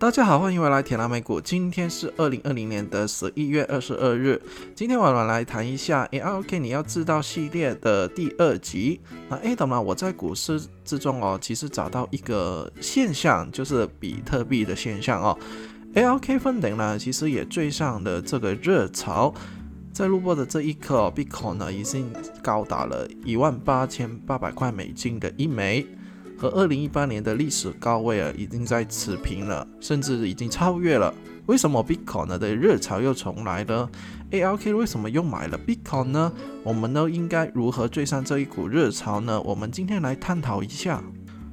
大家好，欢迎回来铁蓝美股。今天是二零二零年的十一月二十二日。今天我们来谈一下 ARK 你要知道系列的第二集。那 A 的呢，我在股市之中哦，其实找到一个现象，就是比特币的现象哦。ARK 分等呢，其实也追上了这个热潮。在录播的这一刻，Bitcoin 呢已经高达了一万八千八百块美金的一枚。和二零一八年的历史高位啊，已经在持平了，甚至已经超越了。为什么 Bitcoin 的热潮又重来了？ALK 为什么又买了 Bitcoin 呢？我们呢应该如何追上这一股热潮呢？我们今天来探讨一下。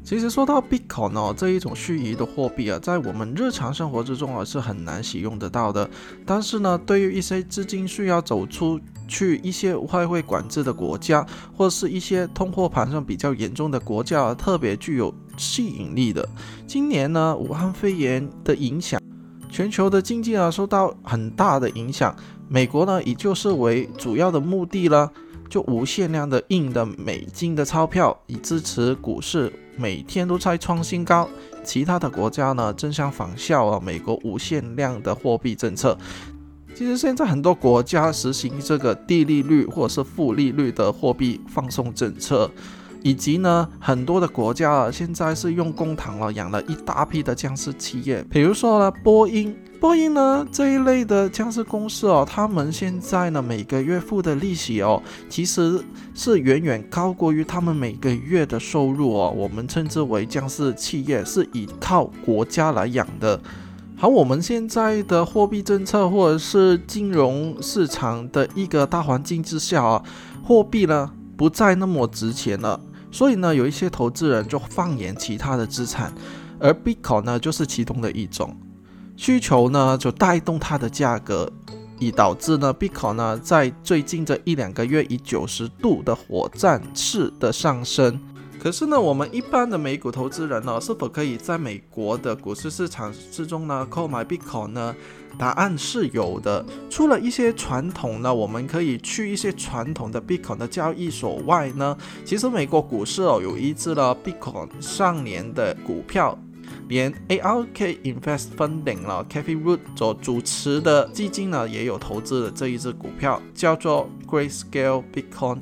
其实说到 Bitcoin 哦，这一种虚拟的货币啊，在我们日常生活之中啊是很难使用得到的。但是呢，对于一些资金需要走出去一些外汇管制的国家，或是一些通货膨胀比较严重的国家，特别具有吸引力的。今年呢，武汉肺炎的影响，全球的经济啊受到很大的影响。美国呢，以就是为主要的目的了。就无限量的印的美金的钞票，以支持股市，每天都在创新高。其他的国家呢，争相仿效啊，美国无限量的货币政策。其实现在很多国家实行这个低利率或者是负利率的货币放松政策，以及呢，很多的国家啊，现在是用公帑了养了一大批的僵尸企业，比如说呢，波音。波音呢这一类的僵尸公司哦，他们现在呢每个月付的利息哦，其实是远远高过于他们每个月的收入哦。我们称之为僵尸企业，是依靠国家来养的。好，我们现在的货币政策或者是金融市场的一个大环境之下啊，货币呢不再那么值钱了，所以呢有一些投资人就放眼其他的资产，而 Bitcoin 呢就是其中的一种。需求呢，就带动它的价格，以导致呢，Bitcoin 呢在最近这一两个月以九十度的火箭式的上升。可是呢，我们一般的美股投资人呢，是否可以在美国的股市市场之中呢购买 Bitcoin 呢？答案是有的。除了一些传统呢，我们可以去一些传统的 Bitcoin 的交易所外呢，其实美国股市哦有一只了 Bitcoin 上年的股票。连 ARK Invest Funding 了 c a t h y Root 所主持的基金呢，也有投资的这一只股票，叫做 Grayscale Bitcoin。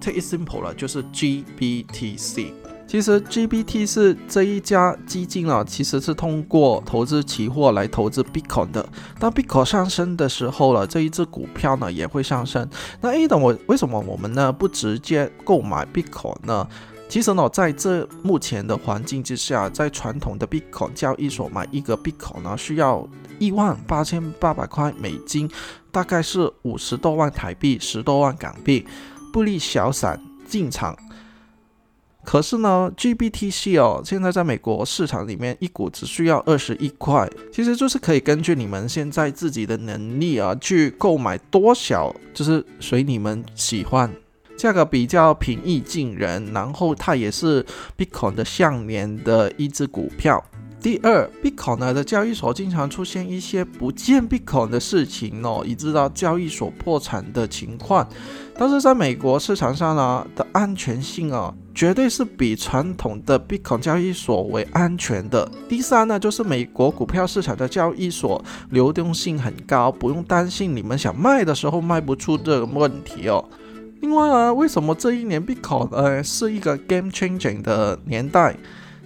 Take it simple 了，就是 GBTC。其实 GBT 是这一家基金啊，其实是通过投资期货来投资 Bitcoin 的。当 Bitcoin 上升的时候了，这一只股票呢也会上升。那 A 等我为什么我们呢不直接购买 Bitcoin 呢？其实呢，在这目前的环境之下，在传统的 Bitcoin 交易所买一个 Bitcoin 呢，需要一万八千八百块美金，大概是五十多万台币，十多万港币，不利小散进场。可是呢，GBTC 哦，现在在美国市场里面一股只需要二十一块，其实就是可以根据你们现在自己的能力啊，去购买多少，就是随你们喜欢。价格比较平易近人，然后它也是 Bitcoin 的向年的一只股票。第二，Bitcoin 呢的交易所经常出现一些不见 Bitcoin 的事情哦，以致到交易所破产的情况。但是在美国市场上呢的安全性啊，绝对是比传统的 Bitcoin 交易所为安全的。第三呢，就是美国股票市场的交易所流动性很高，不用担心你们想卖的时候卖不出这个问题哦。另外呢，为什么这一年 Bitcoin 呃是一个 game changing 的年代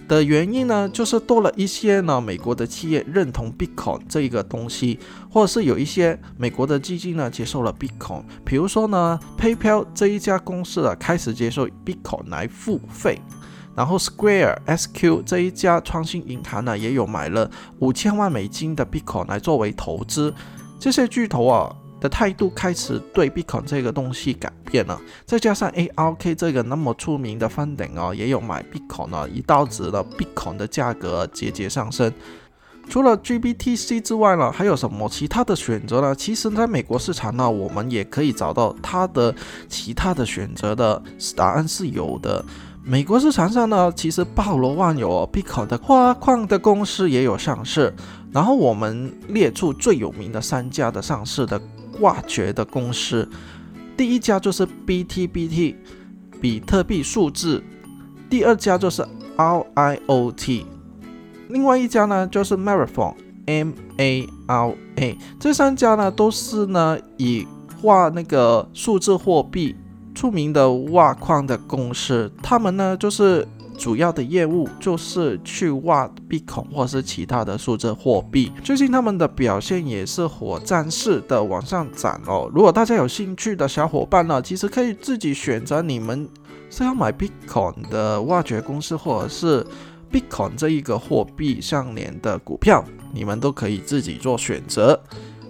的原因呢？就是多了一些呢美国的企业认同 Bitcoin 这一个东西，或者是有一些美国的基金呢接受了 Bitcoin，比如说呢 PayPal 这一家公司啊开始接受 Bitcoin 来付费，然后 Square SQ 这一家创新银行呢也有买了五千万美金的 Bitcoin 来作为投资，这些巨头啊。的态度开始对 Bitcoin 这个东西改变了，再加上 ARK 这个那么出名的 funding 哦，也有买 Bitcoin 呢，一刀子的 Bitcoin 的价格节节上升。除了 GBTC 之外呢，还有什么其他的选择呢？其实，在美国市场呢，我们也可以找到它的其他的选择的答案是有的。美国市场上呢，其实包罗万有哦，Bitcoin 的挖矿的公司也有上市。然后我们列出最有名的三家的上市的。挖掘的公司，第一家就是 BTBT，比特币数字；第二家就是 RIOT，另外一家呢就是 Marathon，M A R A，这三家呢都是呢以画那个数字货币出名的挖矿的公司，他们呢就是。主要的业务就是去挖币孔或是其他的数字货币。最近他们的表现也是火箭式的往上涨哦。如果大家有兴趣的小伙伴呢，其实可以自己选择你们是要买币孔的挖掘公司，或者是币孔这一个货币相连的股票，你们都可以自己做选择。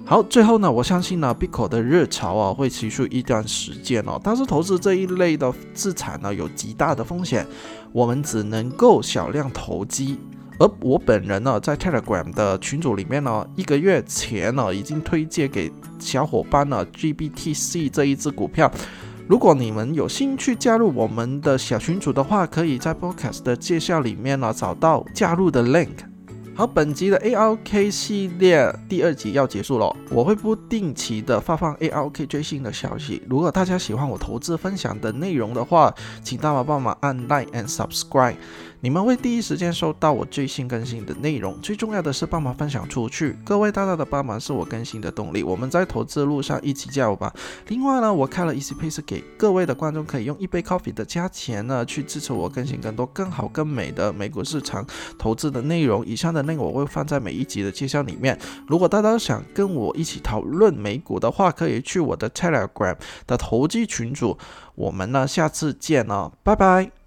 好，最后呢，我相信呢，BICO 的热潮啊会持续一段时间哦。但是投资这一类的资产呢，有极大的风险，我们只能够小量投机。而我本人呢，在 Telegram 的群组里面呢，一个月前呢，已经推荐给小伙伴了 GBTC 这一只股票。如果你们有兴趣加入我们的小群组的话，可以在 Podcast 的介绍里面呢找到加入的 link。好，本集的 ARK 系列第二集要结束了，我会不定期的发放 ARK 最新的消息。如果大家喜欢我投资分享的内容的话，请大家帮忙按 Like and Subscribe。你们会第一时间收到我最新更新的内容，最重要的是帮忙分享出去。各位大大的帮忙是我更新的动力，我们在投资路上一起加油吧。另外呢，我开了 Easy Pay 给各位的观众可以用一杯 coffee 的价钱呢，去支持我更新更多更好更美的美股市场投资的内容。以上的那我会放在每一集的介绍里面。如果大家想跟我一起讨论美股的话，可以去我的 Telegram 的投机群组。我们呢，下次见哦，拜拜。